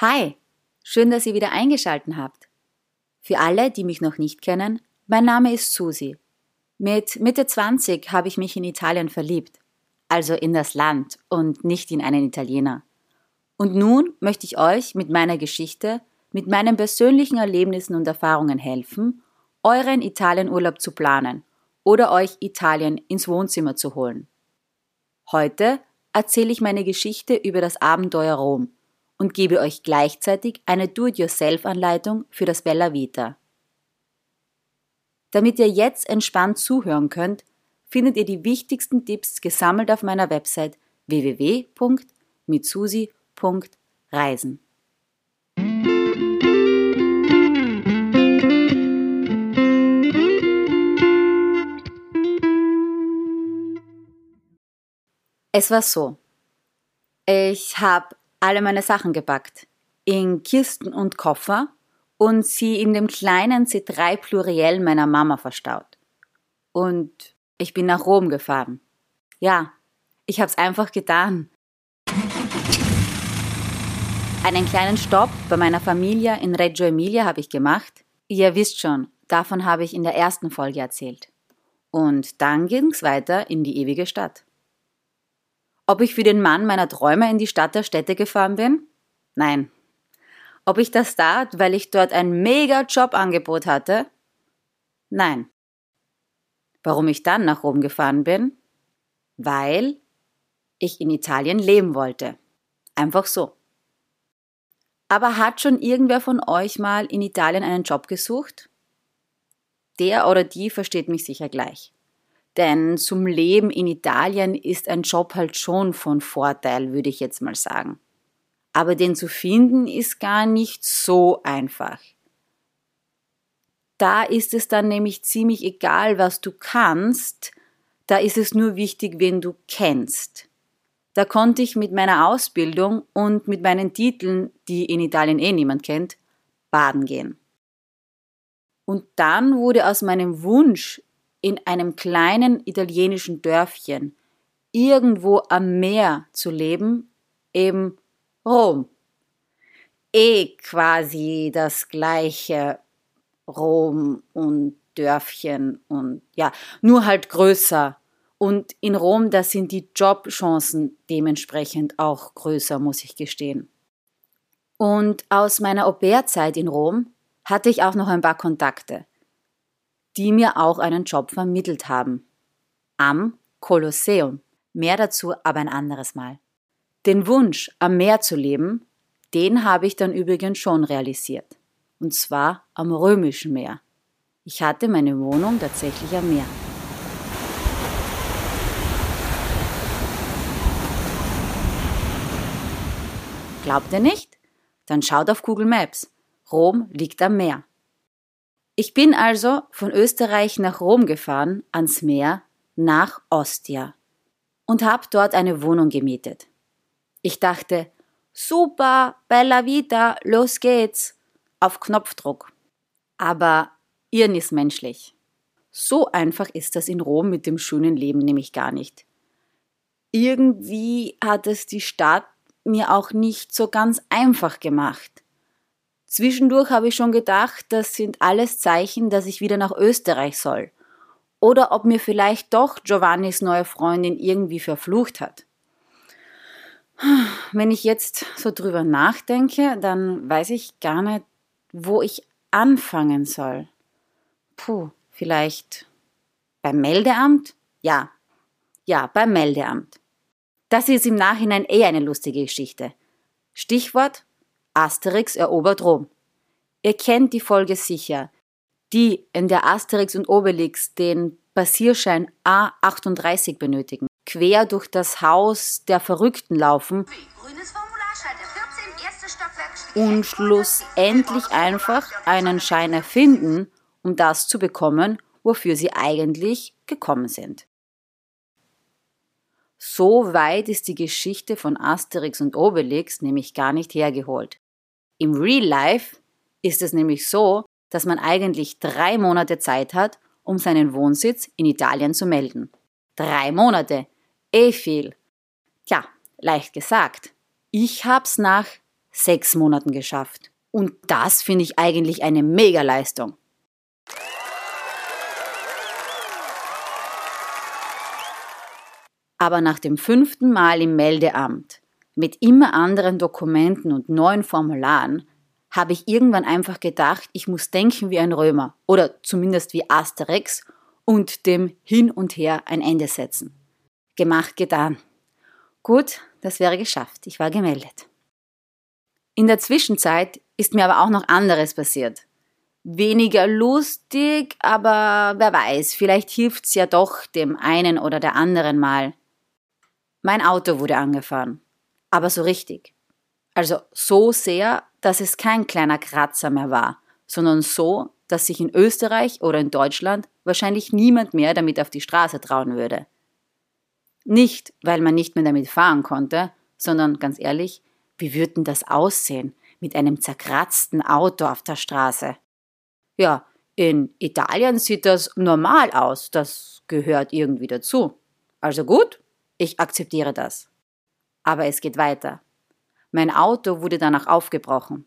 Hi, schön, dass ihr wieder eingeschaltet habt. Für alle, die mich noch nicht kennen, mein Name ist Susi. Mit Mitte 20 habe ich mich in Italien verliebt, also in das Land und nicht in einen Italiener. Und nun möchte ich euch mit meiner Geschichte, mit meinen persönlichen Erlebnissen und Erfahrungen helfen, euren Italienurlaub zu planen oder euch Italien ins Wohnzimmer zu holen. Heute erzähle ich meine Geschichte über das Abenteuer Rom und gebe euch gleichzeitig eine Do-it-yourself-Anleitung für das Bella Vita. Damit ihr jetzt entspannt zuhören könnt, findet ihr die wichtigsten Tipps gesammelt auf meiner Website www.mitsusi.reisen. Es war so. Ich habe alle meine Sachen gepackt, in Kisten und Koffer und sie in dem kleinen C3 Pluriel meiner Mama verstaut. Und ich bin nach Rom gefahren. Ja, ich hab's einfach getan. Einen kleinen Stopp bei meiner Familie in Reggio Emilia habe ich gemacht. Ihr wisst schon, davon habe ich in der ersten Folge erzählt. Und dann ging's weiter in die ewige Stadt. Ob ich für den Mann meiner Träume in die Stadt der Städte gefahren bin? Nein. Ob ich das tat, weil ich dort ein mega Jobangebot hatte? Nein. Warum ich dann nach Rom gefahren bin? Weil ich in Italien leben wollte. Einfach so. Aber hat schon irgendwer von euch mal in Italien einen Job gesucht? Der oder die versteht mich sicher gleich. Denn zum Leben in Italien ist ein Job halt schon von Vorteil, würde ich jetzt mal sagen. Aber den zu finden ist gar nicht so einfach. Da ist es dann nämlich ziemlich egal, was du kannst, da ist es nur wichtig, wen du kennst. Da konnte ich mit meiner Ausbildung und mit meinen Titeln, die in Italien eh niemand kennt, baden gehen. Und dann wurde aus meinem Wunsch, in einem kleinen italienischen Dörfchen irgendwo am Meer zu leben, eben Rom. Eh quasi das gleiche Rom und Dörfchen und ja, nur halt größer. Und in Rom, da sind die Jobchancen dementsprechend auch größer, muss ich gestehen. Und aus meiner Au-pair-Zeit in Rom hatte ich auch noch ein paar Kontakte die mir auch einen Job vermittelt haben. Am Kolosseum. Mehr dazu aber ein anderes Mal. Den Wunsch, am Meer zu leben, den habe ich dann übrigens schon realisiert. Und zwar am Römischen Meer. Ich hatte meine Wohnung tatsächlich am Meer. Glaubt ihr nicht? Dann schaut auf Google Maps. Rom liegt am Meer. Ich bin also von Österreich nach Rom gefahren, ans Meer, nach Ostia und habe dort eine Wohnung gemietet. Ich dachte, super, bella vita, los geht's, auf Knopfdruck. Aber Irren ist menschlich. So einfach ist das in Rom mit dem schönen Leben nämlich gar nicht. Irgendwie hat es die Stadt mir auch nicht so ganz einfach gemacht. Zwischendurch habe ich schon gedacht, das sind alles Zeichen, dass ich wieder nach Österreich soll. Oder ob mir vielleicht doch Giovannis neue Freundin irgendwie verflucht hat. Wenn ich jetzt so drüber nachdenke, dann weiß ich gar nicht, wo ich anfangen soll. Puh, vielleicht beim Meldeamt? Ja, ja, beim Meldeamt. Das ist im Nachhinein eh eine lustige Geschichte. Stichwort Asterix erobert Rom. Ihr kennt die Folge sicher, die in der Asterix und Obelix den Passierschein A38 benötigen, quer durch das Haus der Verrückten laufen und schlussendlich einfach einen Schein erfinden, um das zu bekommen, wofür sie eigentlich gekommen sind. So weit ist die Geschichte von Asterix und Obelix nämlich gar nicht hergeholt. Im Real Life ist es nämlich so, dass man eigentlich drei Monate Zeit hat, um seinen Wohnsitz in Italien zu melden. Drei Monate. Eh viel. Tja, leicht gesagt. Ich hab's nach sechs Monaten geschafft. Und das finde ich eigentlich eine Mega-Leistung. Aber nach dem fünften Mal im Meldeamt, mit immer anderen Dokumenten und neuen Formularen, habe ich irgendwann einfach gedacht, ich muss denken wie ein Römer oder zumindest wie Asterix und dem Hin und Her ein Ende setzen. Gemacht, getan. Gut, das wäre geschafft. Ich war gemeldet. In der Zwischenzeit ist mir aber auch noch anderes passiert. Weniger lustig, aber wer weiß, vielleicht hilft's ja doch dem einen oder der anderen mal. Mein Auto wurde angefahren. Aber so richtig. Also so sehr, dass es kein kleiner Kratzer mehr war, sondern so, dass sich in Österreich oder in Deutschland wahrscheinlich niemand mehr damit auf die Straße trauen würde. Nicht, weil man nicht mehr damit fahren konnte, sondern ganz ehrlich, wie würde das aussehen mit einem zerkratzten Auto auf der Straße? Ja, in Italien sieht das normal aus, das gehört irgendwie dazu. Also gut, ich akzeptiere das. Aber es geht weiter. Mein Auto wurde danach aufgebrochen.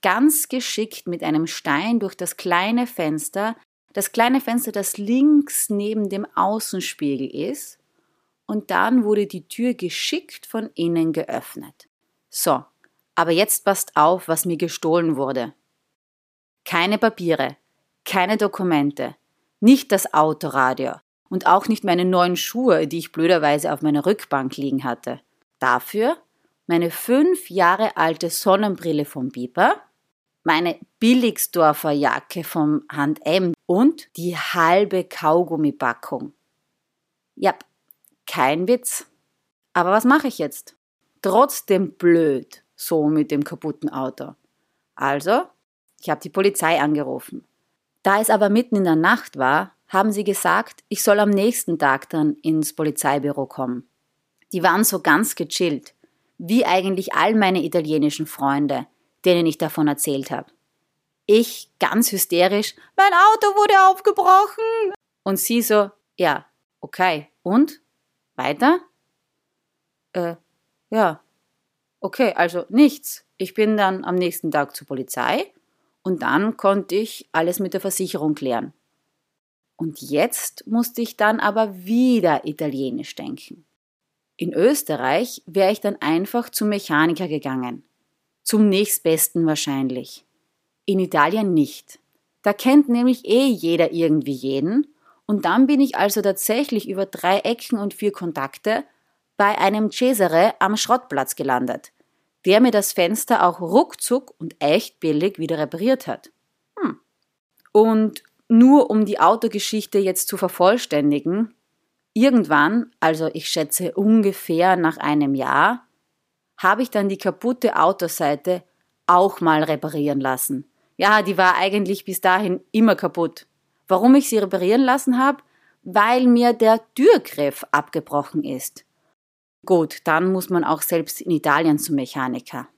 Ganz geschickt mit einem Stein durch das kleine Fenster, das kleine Fenster, das links neben dem Außenspiegel ist, und dann wurde die Tür geschickt von innen geöffnet. So, aber jetzt passt auf, was mir gestohlen wurde. Keine Papiere, keine Dokumente, nicht das Autoradio und auch nicht meine neuen Schuhe, die ich blöderweise auf meiner Rückbank liegen hatte. Dafür meine fünf Jahre alte Sonnenbrille vom Biber, meine Billigsdorfer Jacke vom Hand M und die halbe Kaugummipackung. Ja, kein Witz. Aber was mache ich jetzt? Trotzdem blöd, so mit dem kaputten Auto. Also, ich habe die Polizei angerufen. Da es aber mitten in der Nacht war, haben sie gesagt, ich soll am nächsten Tag dann ins Polizeibüro kommen. Die waren so ganz gechillt, wie eigentlich all meine italienischen Freunde, denen ich davon erzählt habe. Ich ganz hysterisch, mein Auto wurde aufgebrochen. Und sie so, ja, okay, und? Weiter? Äh, ja. Okay, also nichts. Ich bin dann am nächsten Tag zur Polizei und dann konnte ich alles mit der Versicherung klären. Und jetzt musste ich dann aber wieder italienisch denken. In Österreich wäre ich dann einfach zum Mechaniker gegangen. Zum nächstbesten wahrscheinlich. In Italien nicht. Da kennt nämlich eh jeder irgendwie jeden und dann bin ich also tatsächlich über drei Ecken und vier Kontakte bei einem Cesare am Schrottplatz gelandet, der mir das Fenster auch ruckzuck und echt billig wieder repariert hat. Hm. Und nur um die Autogeschichte jetzt zu vervollständigen, irgendwann, also ich schätze ungefähr nach einem Jahr, habe ich dann die kaputte Autoseite auch mal reparieren lassen. Ja, die war eigentlich bis dahin immer kaputt. Warum ich sie reparieren lassen habe? Weil mir der Türgriff abgebrochen ist. Gut, dann muss man auch selbst in Italien zum Mechaniker.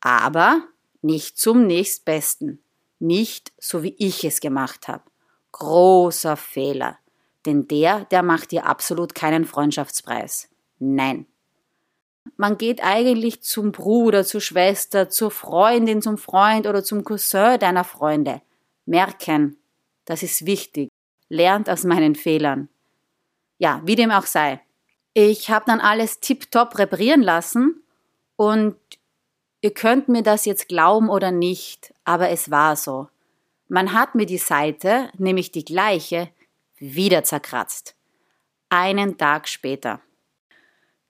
Aber nicht zum nächstbesten. Nicht so wie ich es gemacht habe. Großer Fehler. Denn der, der macht dir absolut keinen Freundschaftspreis. Nein. Man geht eigentlich zum Bruder, zur Schwester, zur Freundin, zum Freund oder zum Cousin deiner Freunde. Merken, das ist wichtig. Lernt aus meinen Fehlern. Ja, wie dem auch sei. Ich habe dann alles tiptop reparieren lassen und ihr könnt mir das jetzt glauben oder nicht, aber es war so. Man hat mir die Seite, nämlich die gleiche, wieder zerkratzt. Einen Tag später.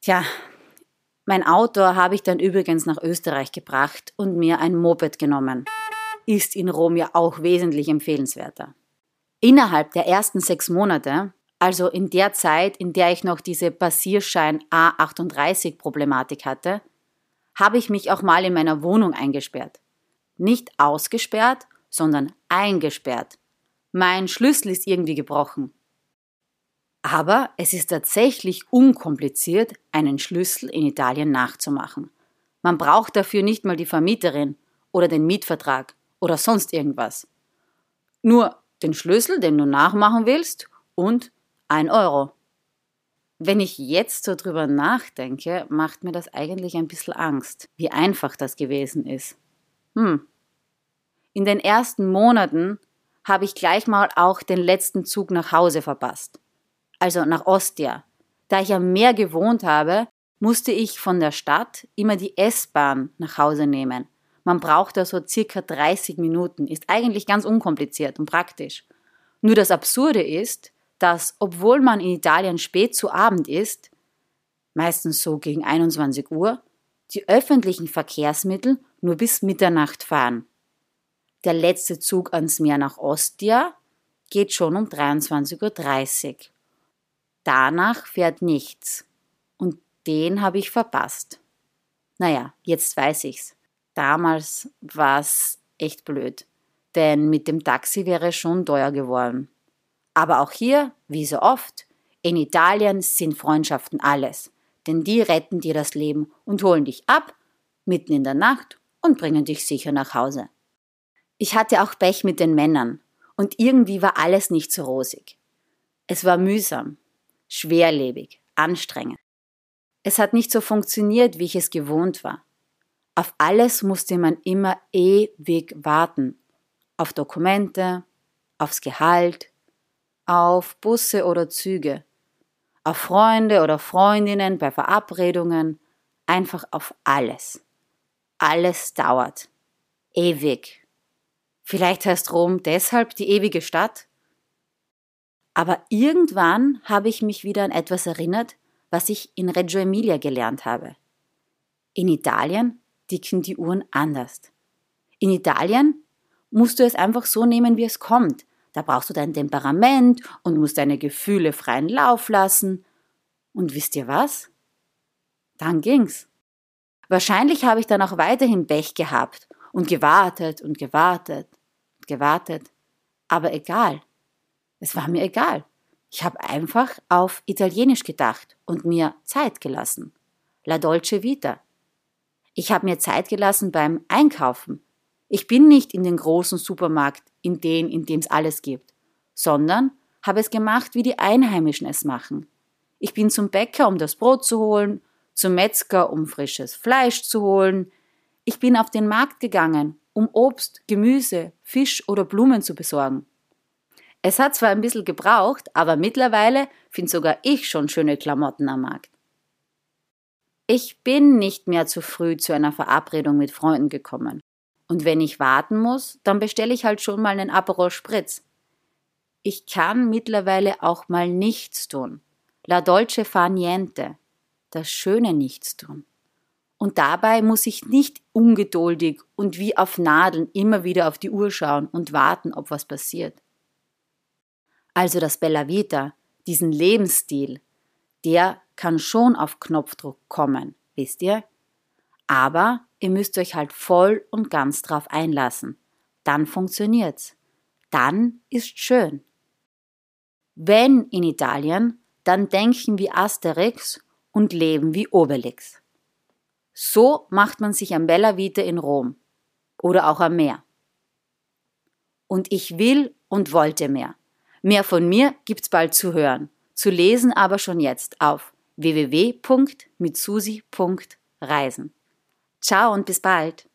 Tja, mein Auto habe ich dann übrigens nach Österreich gebracht und mir ein Moped genommen. Ist in Rom ja auch wesentlich empfehlenswerter. Innerhalb der ersten sechs Monate, also in der Zeit, in der ich noch diese Passierschein A38-Problematik hatte, habe ich mich auch mal in meiner Wohnung eingesperrt. Nicht ausgesperrt, sondern eingesperrt. Mein Schlüssel ist irgendwie gebrochen. Aber es ist tatsächlich unkompliziert, einen Schlüssel in Italien nachzumachen. Man braucht dafür nicht mal die Vermieterin oder den Mietvertrag oder sonst irgendwas. Nur den Schlüssel, den du nachmachen willst, und ein Euro. Wenn ich jetzt so drüber nachdenke, macht mir das eigentlich ein bisschen Angst, wie einfach das gewesen ist. Hm. In den ersten Monaten habe ich gleich mal auch den letzten Zug nach Hause verpasst. Also nach Ostia. Da ich am Meer gewohnt habe, musste ich von der Stadt immer die S-Bahn nach Hause nehmen. Man braucht da so circa 30 Minuten, ist eigentlich ganz unkompliziert und praktisch. Nur das Absurde ist, dass, obwohl man in Italien spät zu Abend ist, meistens so gegen 21 Uhr, die öffentlichen Verkehrsmittel nur bis Mitternacht fahren. Der letzte Zug ans Meer nach Ostia geht schon um 23.30 Uhr. Danach fährt nichts. Und den habe ich verpasst. Naja, jetzt weiß ich's. Damals war's echt blöd. Denn mit dem Taxi wäre schon teuer geworden. Aber auch hier, wie so oft, in Italien sind Freundschaften alles. Denn die retten dir das Leben und holen dich ab, mitten in der Nacht und bringen dich sicher nach Hause. Ich hatte auch Pech mit den Männern und irgendwie war alles nicht so rosig. Es war mühsam, schwerlebig, anstrengend. Es hat nicht so funktioniert, wie ich es gewohnt war. Auf alles musste man immer ewig warten. Auf Dokumente, aufs Gehalt, auf Busse oder Züge, auf Freunde oder Freundinnen bei Verabredungen, einfach auf alles. Alles dauert. Ewig. Vielleicht heißt Rom deshalb die ewige Stadt? Aber irgendwann habe ich mich wieder an etwas erinnert, was ich in Reggio Emilia gelernt habe. In Italien ticken die Uhren anders. In Italien musst du es einfach so nehmen, wie es kommt. Da brauchst du dein Temperament und musst deine Gefühle freien Lauf lassen. Und wisst ihr was? Dann ging's. Wahrscheinlich habe ich dann auch weiterhin Pech gehabt und gewartet und gewartet und gewartet. Aber egal. Es war mir egal. Ich habe einfach auf Italienisch gedacht und mir Zeit gelassen. La Dolce Vita. Ich habe mir Zeit gelassen beim Einkaufen. Ich bin nicht in den großen Supermarkt, in den, in dem es alles gibt, sondern habe es gemacht, wie die Einheimischen es machen. Ich bin zum Bäcker, um das Brot zu holen, zum Metzger, um frisches Fleisch zu holen, ich bin auf den Markt gegangen, um Obst, Gemüse, Fisch oder Blumen zu besorgen. Es hat zwar ein bisschen gebraucht, aber mittlerweile finde sogar ich schon schöne Klamotten am Markt. Ich bin nicht mehr zu früh zu einer Verabredung mit Freunden gekommen. Und wenn ich warten muss, dann bestelle ich halt schon mal einen Aperol Spritz. Ich kann mittlerweile auch mal nichts tun. La dolce fa niente. Das schöne Nichtstun. Und dabei muss ich nicht ungeduldig und wie auf Nadeln immer wieder auf die Uhr schauen und warten, ob was passiert. Also das Bella Vita, diesen Lebensstil, der kann schon auf Knopfdruck kommen, wisst ihr? Aber ihr müsst euch halt voll und ganz drauf einlassen. Dann funktioniert's. Dann ist schön. Wenn in Italien, dann denken wie Asterix und leben wie Obelix. So macht man sich am Bella Vita in Rom oder auch am Meer. Und ich will und wollte mehr. Mehr von mir gibt's bald zu hören, zu lesen aber schon jetzt auf www.mitsusi.reisen. Ciao und bis bald.